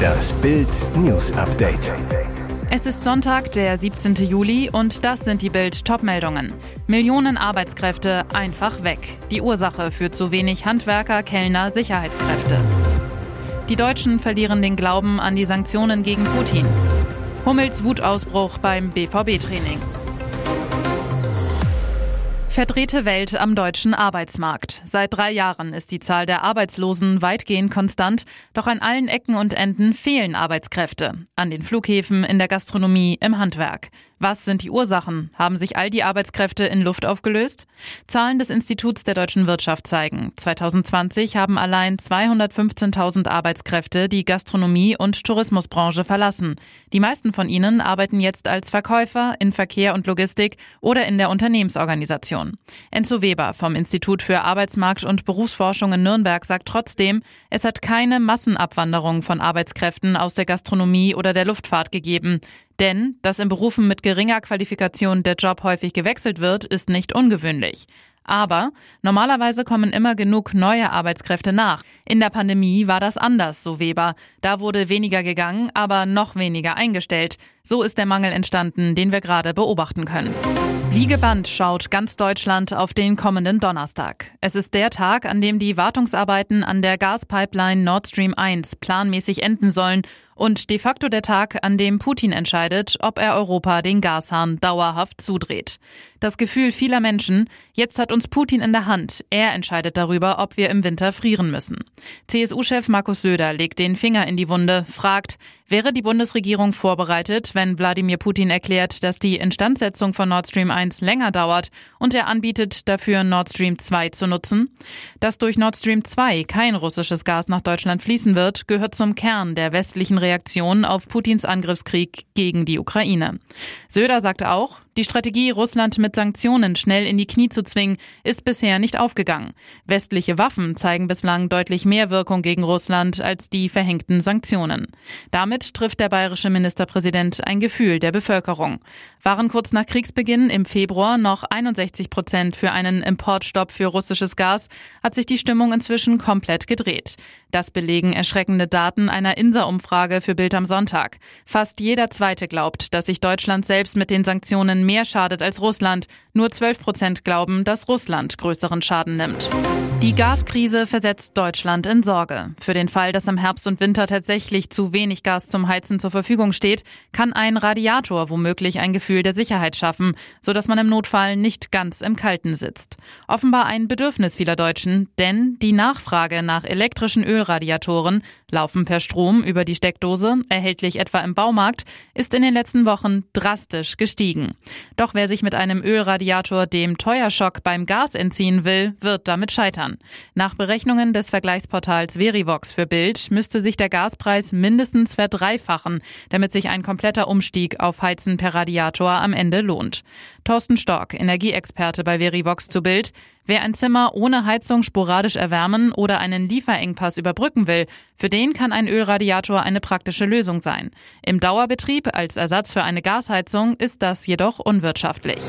Das Bild News Update. Es ist Sonntag, der 17. Juli und das sind die Bild Topmeldungen. Millionen Arbeitskräfte einfach weg. Die Ursache für zu wenig Handwerker, Kellner, Sicherheitskräfte. Die Deutschen verlieren den Glauben an die Sanktionen gegen Putin. Hummels Wutausbruch beim BVB-Training. Verdrehte Welt am deutschen Arbeitsmarkt. Seit drei Jahren ist die Zahl der Arbeitslosen weitgehend konstant, doch an allen Ecken und Enden fehlen Arbeitskräfte. An den Flughäfen, in der Gastronomie, im Handwerk. Was sind die Ursachen? Haben sich all die Arbeitskräfte in Luft aufgelöst? Zahlen des Instituts der deutschen Wirtschaft zeigen, 2020 haben allein 215.000 Arbeitskräfte die Gastronomie- und Tourismusbranche verlassen. Die meisten von ihnen arbeiten jetzt als Verkäufer in Verkehr und Logistik oder in der Unternehmensorganisation. Enzo Weber vom Institut für Arbeitsmarkt und Berufsforschung in Nürnberg sagt trotzdem, es hat keine Massenabwanderung von Arbeitskräften aus der Gastronomie oder der Luftfahrt gegeben. Denn, dass in Berufen mit geringer Qualifikation der Job häufig gewechselt wird, ist nicht ungewöhnlich. Aber normalerweise kommen immer genug neue Arbeitskräfte nach. In der Pandemie war das anders, so Weber. Da wurde weniger gegangen, aber noch weniger eingestellt. So ist der Mangel entstanden, den wir gerade beobachten können. Wie gebannt schaut ganz Deutschland auf den kommenden Donnerstag. Es ist der Tag, an dem die Wartungsarbeiten an der Gaspipeline Nord Stream 1 planmäßig enden sollen und de facto der Tag, an dem Putin entscheidet, ob er Europa den Gashahn dauerhaft zudreht. Das Gefühl vieler Menschen, jetzt hat uns Putin in der Hand, er entscheidet darüber, ob wir im Winter frieren müssen. CSU-Chef Markus Söder legt den Finger in die Wunde, fragt, wäre die Bundesregierung vorbereitet, wenn Wladimir Putin erklärt, dass die Instandsetzung von Nord Stream 1 länger dauert und er anbietet, dafür Nord Stream 2 zu nutzen? Dass durch Nord Stream 2 kein russisches Gas nach Deutschland fließen wird, gehört zum Kern der westlichen Reaktion auf Putins Angriffskrieg gegen die Ukraine. Söder sagte auch, die Strategie, Russland mit Sanktionen schnell in die Knie zu zwingen, ist bisher nicht aufgegangen. Westliche Waffen zeigen bislang deutlich mehr Wirkung gegen Russland als die verhängten Sanktionen. Damit trifft der bayerische Ministerpräsident ein Gefühl der Bevölkerung. Waren kurz nach Kriegsbeginn im Februar noch 61 Prozent für einen Importstopp für russisches Gas, hat sich die Stimmung inzwischen komplett gedreht. Das belegen erschreckende Daten einer INSA-Umfrage für Bild am Sonntag. Fast jeder Zweite glaubt, dass sich Deutschland selbst mit den Sanktionen mehr schadet als Russland. Nur 12 Prozent glauben, dass Russland größeren Schaden nimmt. Die Gaskrise versetzt Deutschland in Sorge. Für den Fall, dass im Herbst und Winter tatsächlich zu wenig Gas zum Heizen zur Verfügung steht, kann ein Radiator womöglich ein Gefühl der Sicherheit schaffen, sodass man im Notfall nicht ganz im Kalten sitzt. Offenbar ein Bedürfnis vieler Deutschen, denn die Nachfrage nach elektrischen Ölradiatoren laufen per Strom über die Steckdose, erhältlich etwa im Baumarkt, ist in den letzten Wochen drastisch gestiegen. Doch wer sich mit einem Ölradiator dem Teuerschock beim Gas entziehen will, wird damit scheitern. Nach Berechnungen des Vergleichsportals Verivox für Bild müsste sich der Gaspreis mindestens verdreifachen, damit sich ein kompletter Umstieg auf Heizen per Radiator am Ende lohnt. Thorsten Stork, Energieexperte bei Verivox zu Bild. Wer ein Zimmer ohne Heizung sporadisch erwärmen oder einen Lieferengpass überbrücken will, für den kann ein Ölradiator eine praktische Lösung sein. Im Dauerbetrieb als Ersatz für eine Gasheizung ist das jedoch unwirtschaftlich.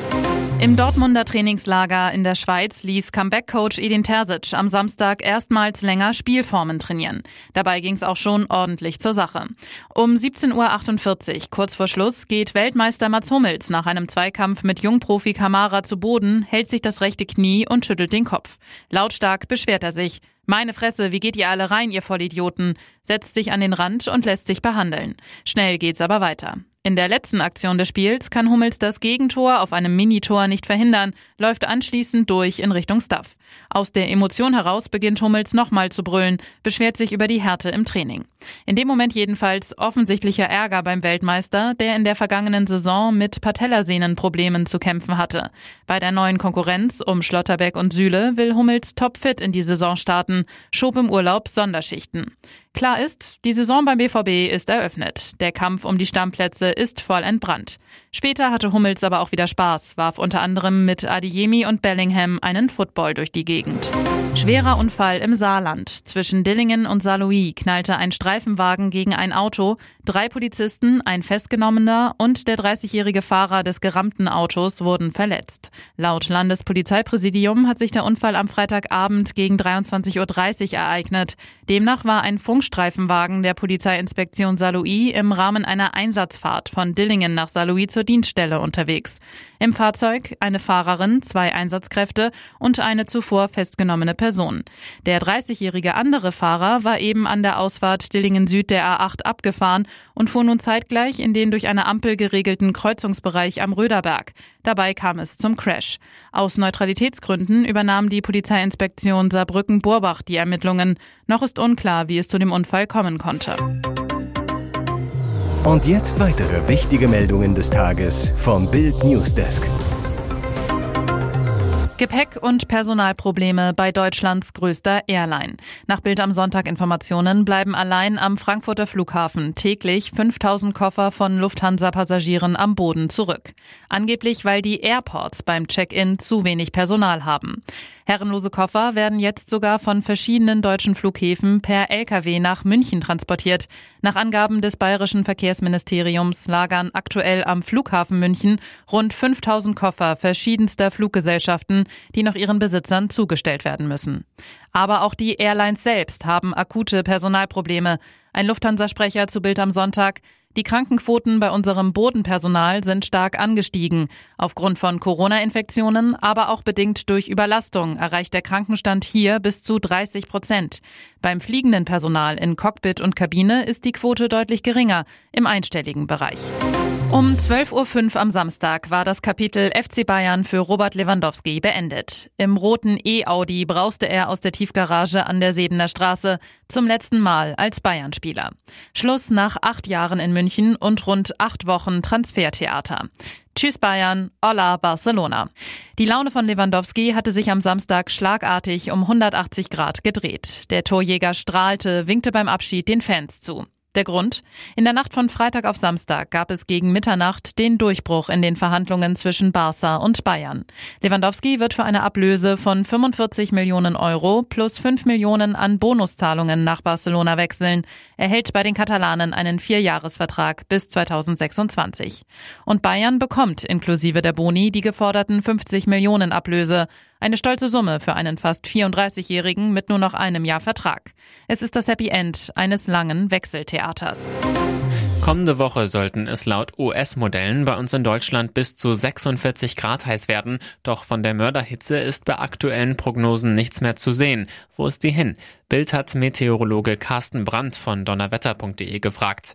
Im Dortmunder Trainingslager in der Schweiz ließ Comeback-Coach Edin Terzic am Samstag erstmals länger Spielformen trainieren. Dabei ging es auch schon ordentlich zur Sache. Um 17.48 Uhr, kurz vor Schluss, geht Weltmeister Mats Hummels nach einem Zweikampf mit Jungprofi Kamara zu Boden, hält sich das rechte Knie und schüttelt den Kopf. Lautstark beschwert er sich. Meine Fresse, wie geht ihr alle rein, ihr Vollidioten? Setzt sich an den Rand und lässt sich behandeln. Schnell geht's aber weiter. In der letzten Aktion des Spiels kann Hummels das Gegentor auf einem Minitor nicht verhindern, läuft anschließend durch in Richtung Stuff. Aus der Emotion heraus beginnt Hummels nochmal zu brüllen, beschwert sich über die Härte im Training. In dem Moment jedenfalls offensichtlicher Ärger beim Weltmeister, der in der vergangenen Saison mit Patellasehnenproblemen zu kämpfen hatte. Bei der neuen Konkurrenz um Schlotterbeck und Süle will Hummels topfit in die Saison starten, schob im Urlaub Sonderschichten. Klar ist, die Saison beim BVB ist eröffnet. Der Kampf um die Stammplätze ist voll entbrannt. Später hatte Hummels aber auch wieder Spaß, warf unter anderem mit Adiemi und Bellingham einen Football durch die Gegend. Schwerer Unfall im Saarland. Zwischen Dillingen und Saarlouis knallte ein Streifenwagen gegen ein Auto. Drei Polizisten, ein Festgenommener und der 30-jährige Fahrer des gerammten Autos wurden verletzt. Laut Landespolizeipräsidium hat sich der Unfall am Freitagabend gegen 23.30 Uhr ereignet. Demnach war ein Funkstreifenwagen der Polizeiinspektion Saarlouis im Rahmen einer Einsatzfahrt von Dillingen nach Saarlouis zur Dienststelle unterwegs. Im Fahrzeug eine Fahrerin, zwei Einsatzkräfte und eine zuvor festgenommene Person. Der 30-jährige andere Fahrer war eben an der Ausfahrt Dillingen Süd der A8 abgefahren und fuhr nun zeitgleich in den durch eine Ampel geregelten Kreuzungsbereich am Röderberg. Dabei kam es zum Crash. Aus Neutralitätsgründen übernahm die Polizeiinspektion Saarbrücken-Burbach die Ermittlungen. Noch ist unklar, wie es zu dem Unfall kommen konnte. Und jetzt weitere wichtige Meldungen des Tages vom Bild Newsdesk. Gepäck- und Personalprobleme bei Deutschlands größter Airline. Nach Bild am Sonntag Informationen bleiben allein am Frankfurter Flughafen täglich 5000 Koffer von Lufthansa-Passagieren am Boden zurück. Angeblich, weil die Airports beim Check-in zu wenig Personal haben. Herrenlose Koffer werden jetzt sogar von verschiedenen deutschen Flughäfen per Lkw nach München transportiert. Nach Angaben des bayerischen Verkehrsministeriums lagern aktuell am Flughafen München rund 5000 Koffer verschiedenster Fluggesellschaften, die noch ihren Besitzern zugestellt werden müssen. Aber auch die Airlines selbst haben akute Personalprobleme. Ein Lufthansa-Sprecher zu Bild am Sonntag. Die Krankenquoten bei unserem Bodenpersonal sind stark angestiegen. Aufgrund von Corona-Infektionen, aber auch bedingt durch Überlastung erreicht der Krankenstand hier bis zu 30 Prozent. Beim fliegenden Personal in Cockpit und Kabine ist die Quote deutlich geringer, im einstelligen Bereich. Um 12.05 Uhr am Samstag war das Kapitel FC Bayern für Robert Lewandowski beendet. Im roten E-Audi brauste er aus der Tiefgarage an der Sebener Straße zum letzten Mal als Bayern-Spieler. Schluss nach acht Jahren in München und rund acht Wochen Transfertheater. Tschüss Bayern, hola Barcelona. Die Laune von Lewandowski hatte sich am Samstag schlagartig um 180 Grad gedreht. Der Torjäger strahlte, winkte beim Abschied den Fans zu. Der Grund? In der Nacht von Freitag auf Samstag gab es gegen Mitternacht den Durchbruch in den Verhandlungen zwischen Barca und Bayern. Lewandowski wird für eine Ablöse von 45 Millionen Euro plus 5 Millionen an Bonuszahlungen nach Barcelona wechseln. Er hält bei den Katalanen einen Vierjahresvertrag bis 2026. Und Bayern bekommt inklusive der Boni die geforderten 50 Millionen Ablöse. Eine stolze Summe für einen fast 34-Jährigen mit nur noch einem Jahr Vertrag. Es ist das Happy End eines langen Wechseltheaters. Kommende Woche sollten es laut US-Modellen bei uns in Deutschland bis zu 46 Grad heiß werden. Doch von der Mörderhitze ist bei aktuellen Prognosen nichts mehr zu sehen. Wo ist die hin? Bild hat Meteorologe Carsten Brandt von donnerwetter.de gefragt.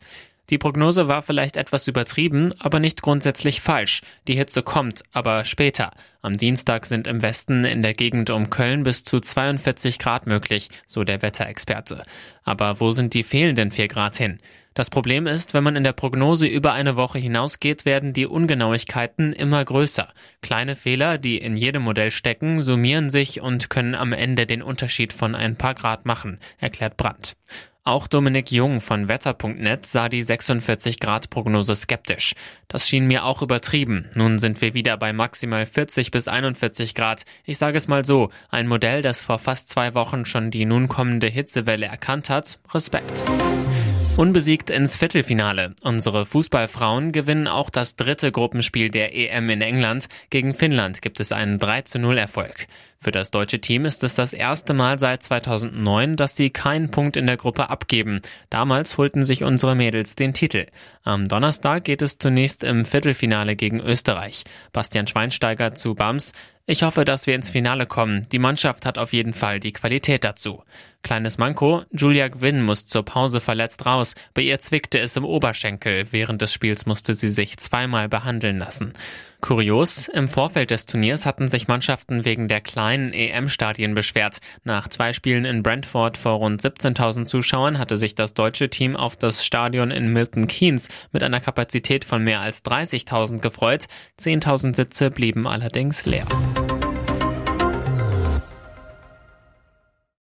Die Prognose war vielleicht etwas übertrieben, aber nicht grundsätzlich falsch. Die Hitze kommt, aber später. Am Dienstag sind im Westen in der Gegend um Köln bis zu 42 Grad möglich, so der Wetterexperte. Aber wo sind die fehlenden 4 Grad hin? Das Problem ist, wenn man in der Prognose über eine Woche hinausgeht, werden die Ungenauigkeiten immer größer. Kleine Fehler, die in jedem Modell stecken, summieren sich und können am Ende den Unterschied von ein paar Grad machen, erklärt Brandt. Auch Dominik Jung von Wetter.net sah die 46 Grad Prognose skeptisch. Das schien mir auch übertrieben. Nun sind wir wieder bei maximal 40 bis 41 Grad. Ich sage es mal so, ein Modell, das vor fast zwei Wochen schon die nun kommende Hitzewelle erkannt hat. Respekt. Unbesiegt ins Viertelfinale. Unsere Fußballfrauen gewinnen auch das dritte Gruppenspiel der EM in England. Gegen Finnland gibt es einen 3 zu 0 Erfolg. Für das deutsche Team ist es das erste Mal seit 2009, dass sie keinen Punkt in der Gruppe abgeben. Damals holten sich unsere Mädels den Titel. Am Donnerstag geht es zunächst im Viertelfinale gegen Österreich. Bastian Schweinsteiger zu Bams. Ich hoffe, dass wir ins Finale kommen. Die Mannschaft hat auf jeden Fall die Qualität dazu. Kleines Manko, Julia Gwynn muss zur Pause verletzt raus. Bei ihr zwickte es im Oberschenkel. Während des Spiels musste sie sich zweimal behandeln lassen. Kurios, im Vorfeld des Turniers hatten sich Mannschaften wegen der kleinen EM-Stadien beschwert. Nach zwei Spielen in Brentford vor rund 17.000 Zuschauern hatte sich das deutsche Team auf das Stadion in Milton Keynes mit einer Kapazität von mehr als 30.000 gefreut. 10.000 Sitze blieben allerdings leer.